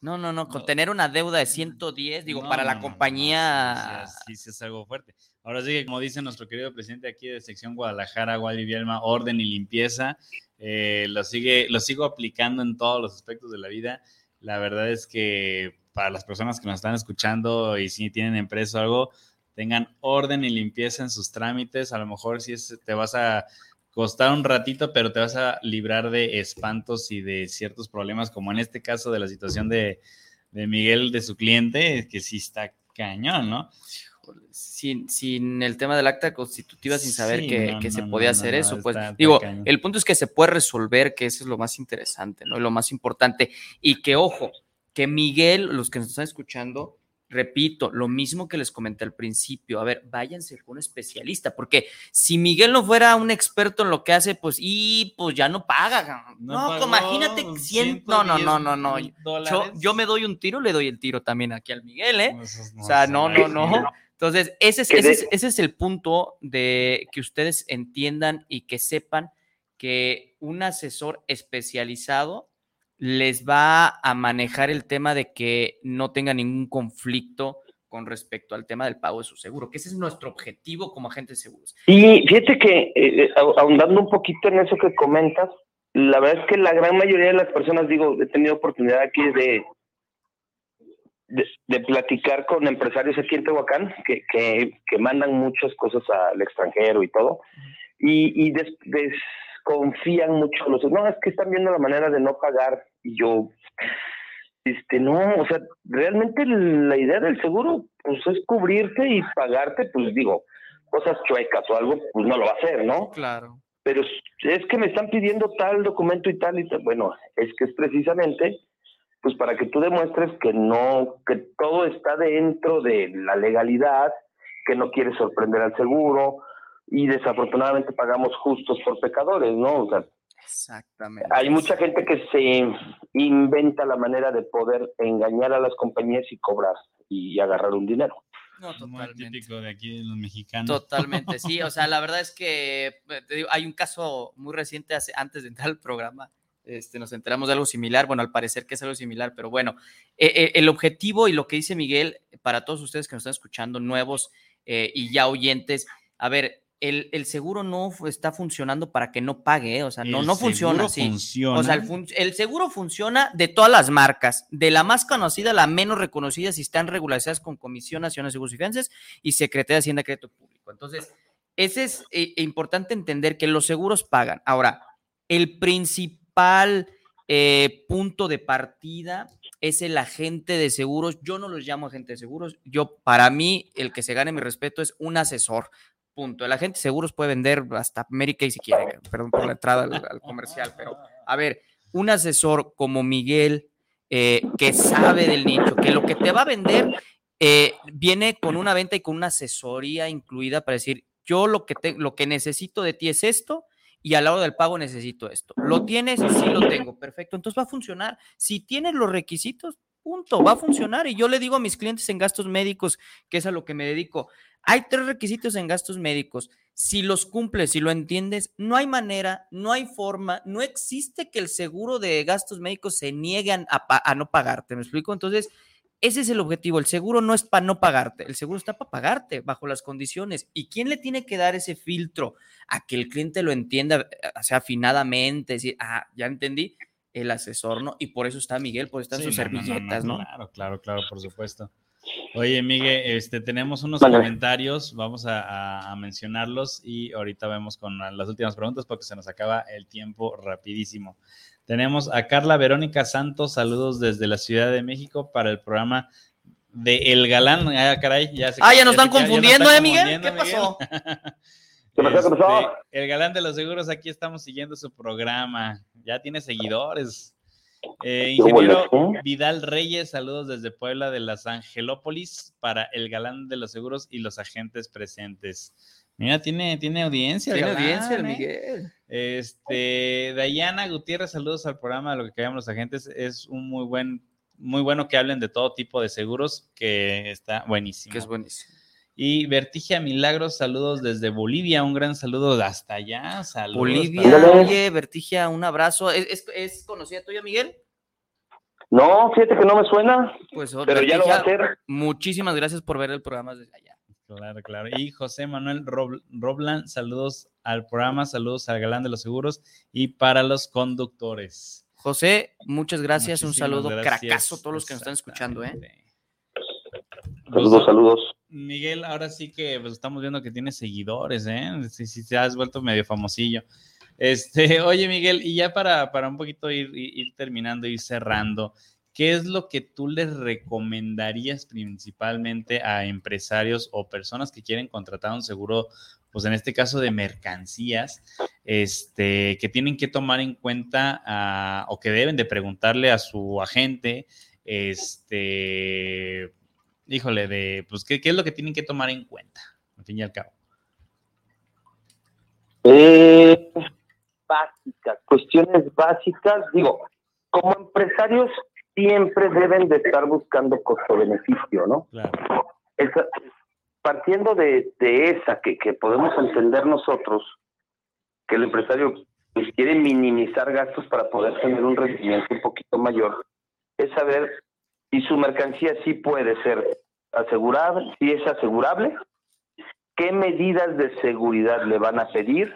No, no, no, con tener una deuda de 110, digo, para la compañía. sí, sí, es algo fuerte. Ahora sí que, como dice nuestro querido presidente aquí de sección Guadalajara, Wally Bielma, orden y limpieza, eh, lo, sigue, lo sigo aplicando en todos los aspectos de la vida. La verdad es que para las personas que nos están escuchando y si tienen empresa o algo, tengan orden y limpieza en sus trámites. A lo mejor si es, te vas a costar un ratito, pero te vas a librar de espantos y de ciertos problemas, como en este caso de la situación de, Miguel, de su cliente, que sí está cañón, ¿no? Sin, sin, el tema del acta constitutiva, sin saber que, se podía hacer eso. Pues digo, el punto es que se puede resolver, que eso es lo más interesante, ¿no? Y lo más importante. Y que, ojo, que Miguel, los que nos están escuchando, repito, lo mismo que les comenté al principio, a ver, váyanse con un especialista, porque si Miguel no fuera un experto en lo que hace, pues, y pues ya no paga. No, pues, imagínate, 100, no, no, no, no, no. Yo, me doy un tiro, le doy el tiro también aquí al Miguel, ¿eh? o sea, no, no, no. Entonces, ese es, ese, es, ese es el punto de que ustedes entiendan y que sepan que un asesor especializado les va a manejar el tema de que no tenga ningún conflicto con respecto al tema del pago de su seguro, que ese es nuestro objetivo como agentes de seguros. Y fíjate que, eh, eh, ahondando un poquito en eso que comentas, la verdad es que la gran mayoría de las personas, digo, he tenido oportunidad aquí de, de, platicar con empresarios aquí en Tehuacán que, que, mandan muchas cosas al extranjero y todo, y, y confían mucho los no es que están viendo la manera de no pagar y yo este no o sea realmente la idea del seguro pues es cubrirte y pagarte pues digo cosas chuecas o algo pues no lo va a hacer no claro. Pero es que me están pidiendo tal documento y tal y tal. Bueno es que es precisamente pues para que tú demuestres que no que todo está dentro de la legalidad que no quieres sorprender al seguro y desafortunadamente pagamos justos por pecadores, ¿no? O sea, Exactamente. Hay mucha gente que se inventa la manera de poder engañar a las compañías y cobrar y agarrar un dinero. No, totalmente. Muy típico de aquí de los mexicanos. Totalmente, sí. O sea, la (laughs) verdad es que eh, te digo, hay un caso muy reciente hace, antes de entrar al programa. Este, nos enteramos de algo similar. Bueno, al parecer que es algo similar, pero bueno, eh, eh, el objetivo y lo que dice Miguel, para todos ustedes que nos están escuchando, nuevos eh, y ya oyentes, a ver, el, seguro no está funcionando para que no pague, ¿eh? o sea, no, no funciona así. O sea, el, seguro funciona de todas las marcas, de la más conocida a la menos reconocida, si están regularizadas con Comisión Nacional de Seguros y Fianzas y Secretaría de Hacienda Crédito Público. Entonces, ese es eh, importante entender que los seguros pagan. Ahora, el principal eh, punto de partida es el agente de seguros. Yo no los llamo agente de seguros. Yo, para mí, el que se gane mi respeto es un asesor. Punto. El agente de seguros puede vender hasta Mary Kay si quiere. Perdón por la entrada al, comercial, pero a ver, un asesor como Miguel, eh, que sabe del nicho, que lo que te va a vender eh, viene con una venta y con una asesoría incluida para decir, yo lo que, te, lo que necesito de ti es esto y al lado del pago necesito esto. ¿Lo tienes? Sí lo tengo. Perfecto. Entonces va a funcionar. Si tienes los requisitos, punto, va a funcionar. Y yo le digo a mis clientes en gastos médicos, que es a lo que me dedico, hay tres requisitos en gastos médicos. Si los cumples, si lo entiendes, no hay manera, no hay forma, no existe que el seguro de gastos médicos se niegue a, no pagarte. ¿Me explico? Entonces, ese es el objetivo. El seguro no es para no pagarte, el seguro está para pagarte bajo las condiciones. ¿Y quién le tiene que dar ese filtro a que el cliente lo entienda, eh, o sea, afinadamente, ah, ya entendí, el asesor, ¿no? Y por eso está Miguel, por eso están sus servilletas, no, Claro, claro, claro, por supuesto. Oye, Miguel, este, tenemos unos comentarios, vamos a, mencionarlos y ahorita vemos con las últimas preguntas porque se nos acaba el tiempo rapidísimo. Tenemos a Carla Verónica Santos, saludos desde la Ciudad de México para el programa de El Galán. Ah, caray, ya se Ah, ya nos están confundiendo, ¿eh, Miguel? ¿Qué pasó? (laughs) (laughs) Este, el Galán de los Seguros, aquí estamos siguiendo su programa. Ya tiene seguidores. Eh, ingeniero Vidal Reyes, saludos desde Puebla de las Angelópolis para el Galán de los Seguros y los agentes presentes. Mira, tiene, tiene audiencia. Tiene audiencia el ¿eh? Miguel. Este, Dayana Gutiérrez, saludos al programa de lo que callamos los agentes. Es un muy buen, muy bueno que hablen de todo tipo de seguros, que está buenísimo. Que es buenísimo. Y Vertigia Milagros, saludos desde Bolivia, un gran saludo hasta allá. Saludos Bolivia, oye, Vertigia, un abrazo. ¿Es, es, conocida tuya, Miguel? No, fíjate que no me suena, pues, pero ya lo va a hacer. Muchísimas gracias por ver el programa desde allá. Claro, claro. Y José Manuel Roblan, saludos al programa, saludos al galán de los seguros y para los conductores. José, muchas gracias, un saludo cracazo a todos los que nos están escuchando, ¿eh? Saludos, saludos. Miguel, ahora sí que pues, estamos viendo que tiene seguidores, ¿eh? Sí, sí, te has vuelto medio famosillo. Este, (laughs) oye, Miguel, y ya para, para un poquito ir, ir terminando, ir cerrando, ¿qué es lo que tú les recomendarías principalmente a empresarios o personas que quieren contratar un seguro, pues en este caso de mercancías, este, que tienen que tomar en cuenta ah, o que deben de preguntarle a su agente, este, híjole, de, pues, ¿qué, es lo que tienen que tomar en cuenta, al fin y al cabo? Eh, básicas, cuestiones básicas, digo, como empresarios siempre deben de estar buscando costo-beneficio, ¿no? Claro. partiendo de, esa que, que, podemos entender nosotros, que el empresario pues, quiere minimizar gastos para poder tener un rendimiento un poquito mayor, es saber si su mercancía sí puede ser asegurable, si es asegurable, qué medidas de seguridad le van a pedir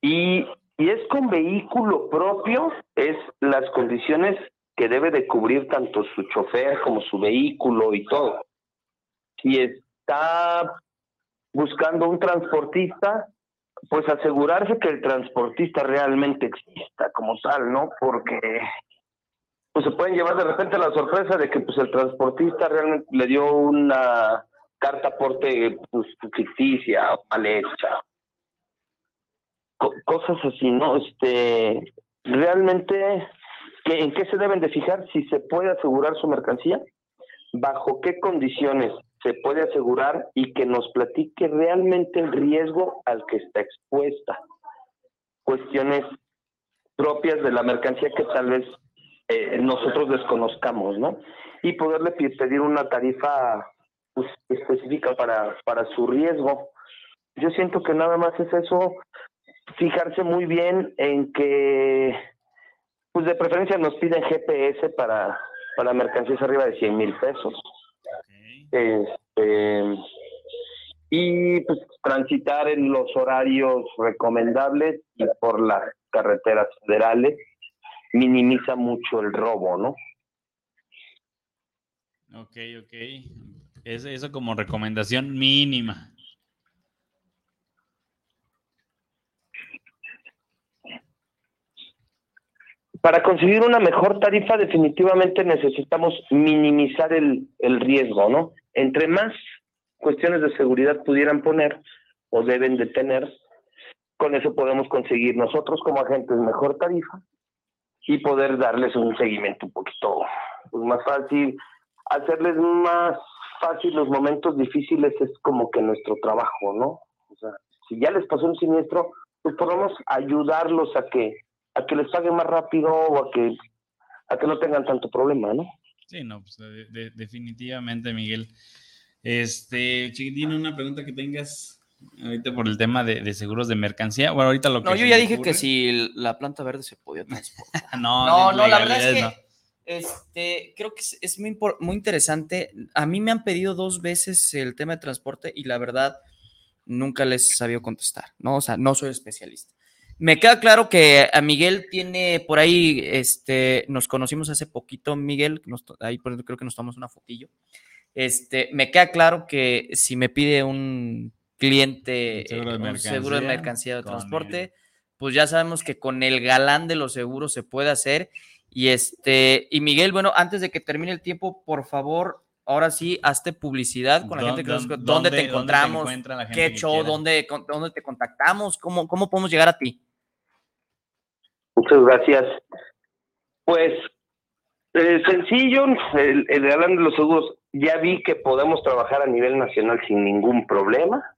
y si es con vehículo propio, es las condiciones que debe de cubrir tanto su chofer como su vehículo y todo. Si está buscando un transportista, pues asegurarse que el transportista realmente exista como tal, ¿no? Porque pues se pueden llevar de repente la sorpresa de que pues el transportista realmente le dio una carta aporte pues, ficticia o mal hecha. cosas así, ¿no? Este, realmente ¿En qué se deben de fijar? Si se puede asegurar su mercancía, bajo qué condiciones se puede asegurar y que nos platique realmente el riesgo al que está expuesta. Cuestiones propias de la mercancía que tal vez eh, nosotros desconozcamos, ¿no? Y poderle pedir una tarifa pues, específica para, para su riesgo. Yo siento que nada más es eso, fijarse muy bien en que pues de preferencia nos piden GPS para, para mercancías arriba de 100 mil pesos. Este, y pues transitar en los horarios recomendables y por las carreteras federales minimiza mucho el robo, ¿no? Ok, ok. Eso, eso como recomendación mínima. Para conseguir una mejor tarifa definitivamente necesitamos minimizar el, el riesgo, ¿no? Entre más cuestiones de seguridad pudieran poner o deben de tener, con eso podemos conseguir nosotros como agentes mejor tarifa y poder darles un seguimiento un poquito pues, más fácil, hacerles más fácil los momentos difíciles es como que nuestro trabajo, ¿no? O sea, si ya les pasó un siniestro, pues podemos ayudarlos a que a que les paguen más rápido o a que a que no tengan tanto problema, ¿no? Sí, no, pues definitivamente, Miguel. Este, chiquitín, una pregunta que tengas ahorita por el tema de, seguros de mercancía. Bueno, ahorita lo que. No, yo ya dije que si la planta verde se podía transportar. (laughs) no, no, no, la verdad es que. Este, creo que es, muy, muy interesante. A mí me han pedido dos veces el tema de transporte y la verdad nunca les he sabido contestar, ¿no? O sea, no soy especialista. Me queda claro que a Miguel tiene por ahí, este, nos conocimos hace poquito, Miguel, ahí creo que nos tomamos una fotillo. Este, me queda claro que si me pide un cliente seguro de, mercancía, seguro de, mercancía de transporte, pues ya sabemos que con el galán de los seguros se puede hacer. Y este, y Miguel, bueno, antes de que termine el tiempo, por favor, ahora sí, hazte publicidad con la gente que nos ¿Dónde, te encontramos? ¿Qué show? ¿Dónde, ¿Dónde te contactamos? ¿Cómo, ¿Cómo podemos llegar a ti? Muchas gracias. Pues eh, sencillo, el, el de los Seguros, ya vi que podemos trabajar a nivel nacional sin ningún problema.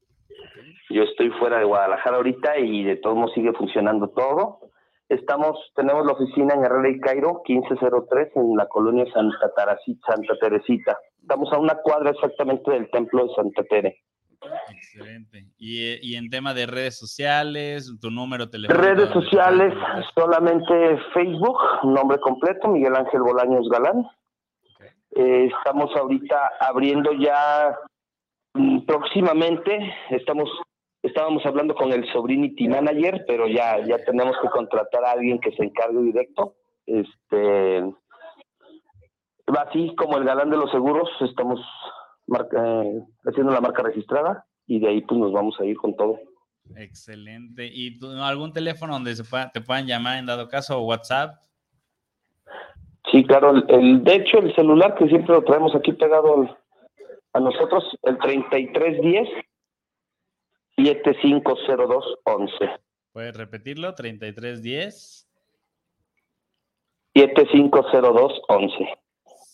Yo estoy fuera de Guadalajara ahorita y de todos modos sigue funcionando todo. Estamos, tenemos la oficina en Herrera y Cairo, 1503, en la colonia Santa, Santa Teresita. Estamos a una cuadra exactamente del templo de Santa Tere. Excelente. Y, en tema de redes sociales, tu número telefónico. Redes sociales, solamente Facebook, nombre completo, Miguel Ángel Bolaños Galán. Eh, estamos ahorita abriendo ya mm, próximamente, estamos estábamos hablando con el Sobrinity Manager, pero ya ya tenemos que contratar a alguien que se encargue directo. Este así como el galán de los seguros, estamos eh, haciendo la marca registrada y de ahí pues nos vamos a ir con todo. Excelente. ¿Y algún teléfono donde se te puedan llamar en dado caso o WhatsApp? Sí, claro. El, de hecho, el celular que siempre lo traemos aquí pegado a nosotros, el 3310 750211. ¿Puedes repetirlo? 3310 750211.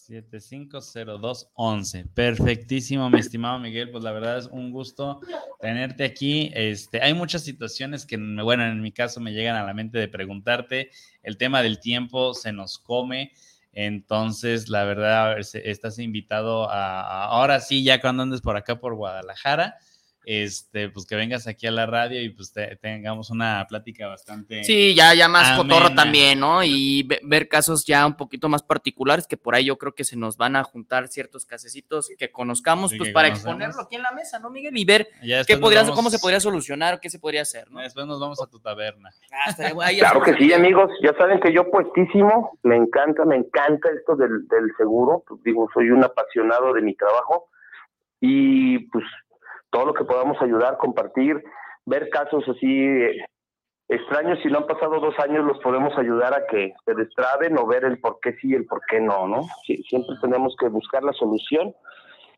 750211. Perfectísimo, mi estimado Miguel. Pues la verdad es un gusto tenerte aquí. Este, hay muchas situaciones que, bueno, en mi caso me llegan a la mente de preguntarte. El tema del tiempo se nos come. Entonces, la verdad, estás invitado a, ahora sí, ya cuando andes por acá por Guadalajara, este, pues que vengas aquí a la radio y pues tengamos una plática bastante. Sí, ya, ya más cotorro también, ¿no? Y ver casos ya un poquito más particulares, que por ahí yo creo que se nos van a juntar ciertos casecitos que conozcamos, pues para exponerlo aquí en la mesa, ¿no, Miguel? Y ver qué podría, cómo se podría solucionar, qué se podría hacer, ¿no? Después nos vamos a tu taberna. Ah, claro que sí, amigos, ya saben que yo puestísimo, me encanta, me encanta esto del, del seguro, pues digo, soy un apasionado de mi trabajo y pues todo lo que podamos ayudar, compartir, ver casos así eh, extraños, si no han pasado dos años, los podemos ayudar a que se destraben o ver el por qué sí y el por qué no, ¿no? siempre tenemos que buscar la solución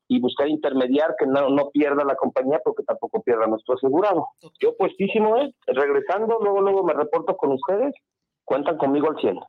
y buscar intermediar que no, no pierda la compañía porque tampoco pierda nuestro asegurado. Yo puestísimo, ¿eh? Regresando, luego, luego me reporto con ustedes, cuentan conmigo al cielo.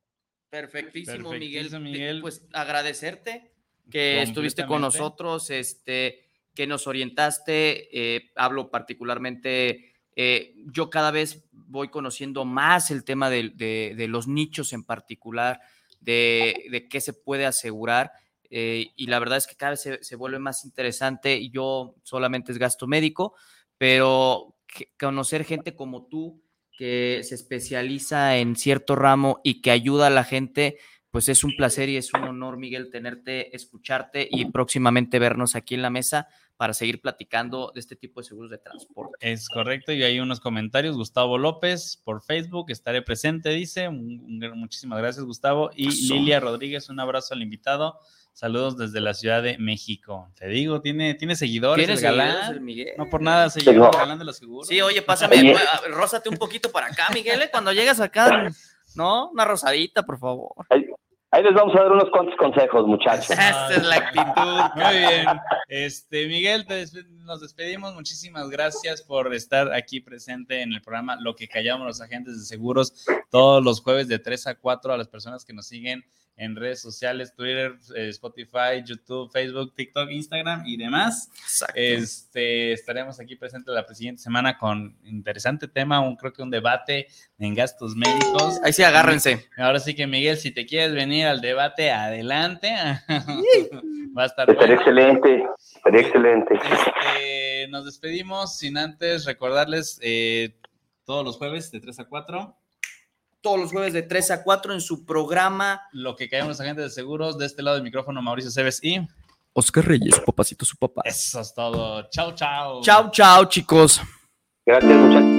Perfectísimo, Miguel. Miguel. Pues agradecerte que estuviste con nosotros, este que nos orientaste. Eh, hablo particularmente, eh, yo cada vez voy conociendo más el tema de, los nichos en particular, de, qué se puede asegurar. Eh, y la verdad es que cada vez se, vuelve más interesante. Yo solamente es gasto médico, pero conocer gente como tú que se especializa en cierto ramo y que ayuda a la gente, pues es un placer y es un honor, Miguel, tenerte, escucharte y próximamente vernos aquí en la mesa para seguir platicando de este tipo de seguros de transporte. Es correcto, y hay unos comentarios. Gustavo López por Facebook, estaré presente, dice. Muchísimas gracias, Gustavo. Y Lilia Rodríguez, un abrazo al invitado. Saludos desde la Ciudad de México. Te digo, tiene, tiene seguidores. ¿Tiene el galán? Miguel? No por nada se lleva el galán de los seguros. Sí, oye, pásame, rózate un poquito para acá, Miguel, ¿eh? cuando llegas acá, ¿no? Una rosadita, por favor. Ahí les vamos a dar unos cuantos consejos, muchachos. Esa es la actitud. (laughs) Muy bien. Este, Miguel, nos despedimos. Muchísimas gracias por estar aquí presente en el programa Lo que callamos los agentes de seguros todos los jueves de 3 a 4 a las personas que nos siguen en redes sociales, Twitter, eh, Spotify, YouTube, Facebook, TikTok, Instagram y demás. Este, estaremos aquí presentes la siguiente semana con interesante tema, un, creo que un debate en gastos médicos. Ahí sí, agárrense. Ahora sí que Miguel, si te quieres venir al debate, adelante. (laughs) Va a estar Estaría excelente, estaría excelente. Este, nos despedimos sin antes recordarles eh, todos los jueves de 3 a 4 todos los jueves de 3 a 4 en su programa. Lo que caemos los agentes de seguros. De este lado del micrófono, Mauricio Cebes y Oscar Reyes, papacito su papá. Eso es todo. Chao, chao. Chao, chao, chicos. Gracias, muchachos.